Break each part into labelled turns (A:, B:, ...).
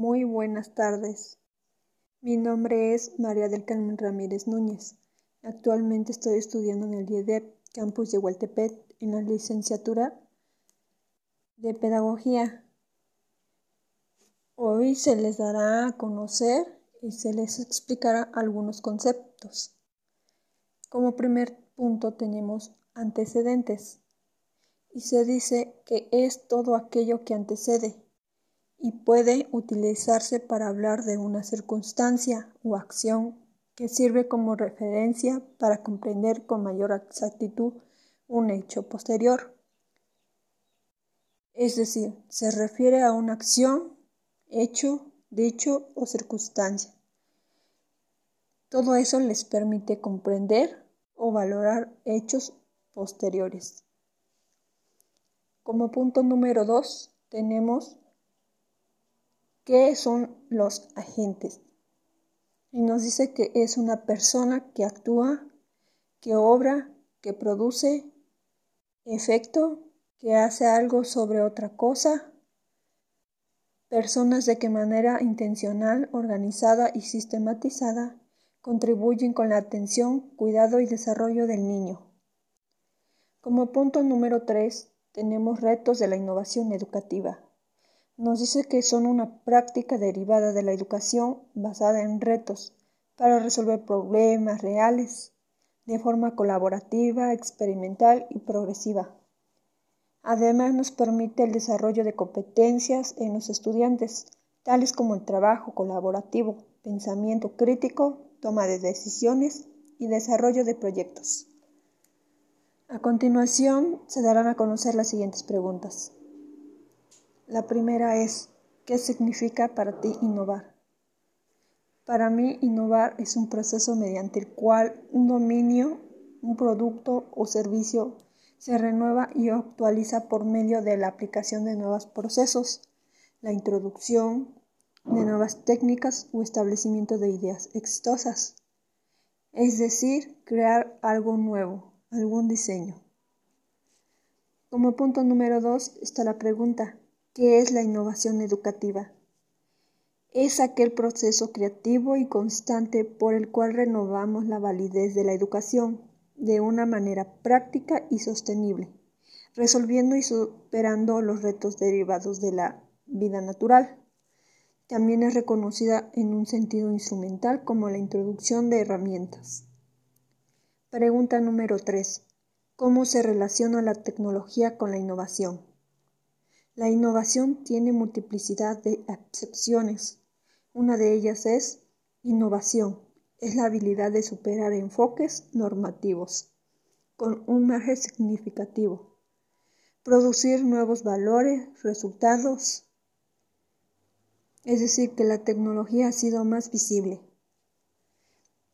A: Muy buenas tardes. Mi nombre es María del Carmen Ramírez Núñez. Actualmente estoy estudiando en el IEDEP, campus de Hualtepec, en la licenciatura de Pedagogía. Hoy se les dará a conocer y se les explicará algunos conceptos. Como primer punto tenemos antecedentes y se dice que es todo aquello que antecede y puede utilizarse para hablar de una circunstancia o acción que sirve como referencia para comprender con mayor exactitud un hecho posterior. Es decir, se refiere a una acción, hecho, dicho o circunstancia. Todo eso les permite comprender o valorar hechos posteriores. Como punto número dos tenemos qué son los agentes. Y nos dice que es una persona que actúa, que obra, que produce efecto, que hace algo sobre otra cosa. Personas de que manera intencional, organizada y sistematizada contribuyen con la atención, cuidado y desarrollo del niño. Como punto número 3 tenemos retos de la innovación educativa. Nos dice que son una práctica derivada de la educación basada en retos para resolver problemas reales de forma colaborativa, experimental y progresiva. Además nos permite el desarrollo de competencias en los estudiantes, tales como el trabajo colaborativo, pensamiento crítico, toma de decisiones y desarrollo de proyectos. A continuación se darán a conocer las siguientes preguntas. La primera es, ¿qué significa para ti innovar? Para mí, innovar es un proceso mediante el cual un dominio, un producto o servicio se renueva y actualiza por medio de la aplicación de nuevos procesos, la introducción de nuevas técnicas o establecimiento de ideas exitosas. Es decir, crear algo nuevo, algún diseño. Como punto número dos está la pregunta, ¿qué es la innovación educativa? Es aquel proceso creativo y constante por el cual renovamos la validez de la educación de una manera práctica y sostenible, resolviendo y superando los retos derivados de la vida natural. También es reconocida en un sentido instrumental como la introducción de herramientas. Pregunta número 3. ¿Cómo se relaciona la tecnología con la innovación? La innovación tiene multiplicidad de acepciones. Una de ellas es innovación. Es la habilidad de superar enfoques normativos con un margen significativo. Producir nuevos valores, resultados. Es decir, que la tecnología ha sido más visible.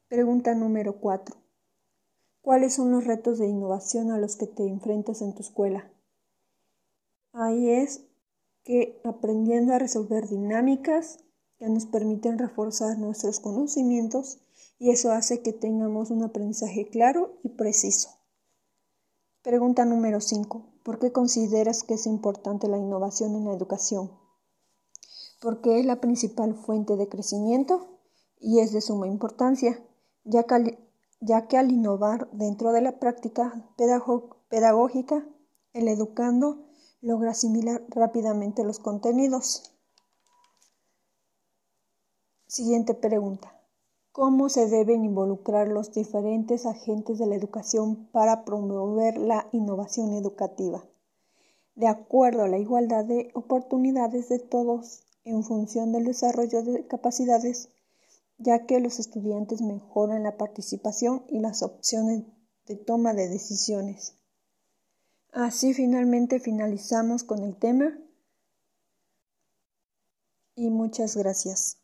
A: Pregunta número 4. ¿Cuáles son los retos de innovación a los que te enfrentas en tu escuela? Ahí es que aprendiendo a resolver dinámicas que nos permiten reforzar nuestros conocimientos y eso hace que tengamos un aprendizaje claro y preciso. Pregunta número 5. ¿Por qué consideras que es importante la innovación en la educación? Porque es la principal fuente de crecimiento y es de suma importancia, ya que ya que al innovar dentro de la práctica pedagógica, el educando logra asimilar rápidamente los contenidos. Siguiente pregunta. ¿Cómo se deben involucrar los diferentes agentes de la educación para promover la innovación educativa? De acuerdo a la igualdad de oportunidades de todos en función del desarrollo de capacidades ya que los estudiantes mejoran la participación y las opciones de toma de decisiones. Así finalmente finalizamos con el tema y muchas gracias.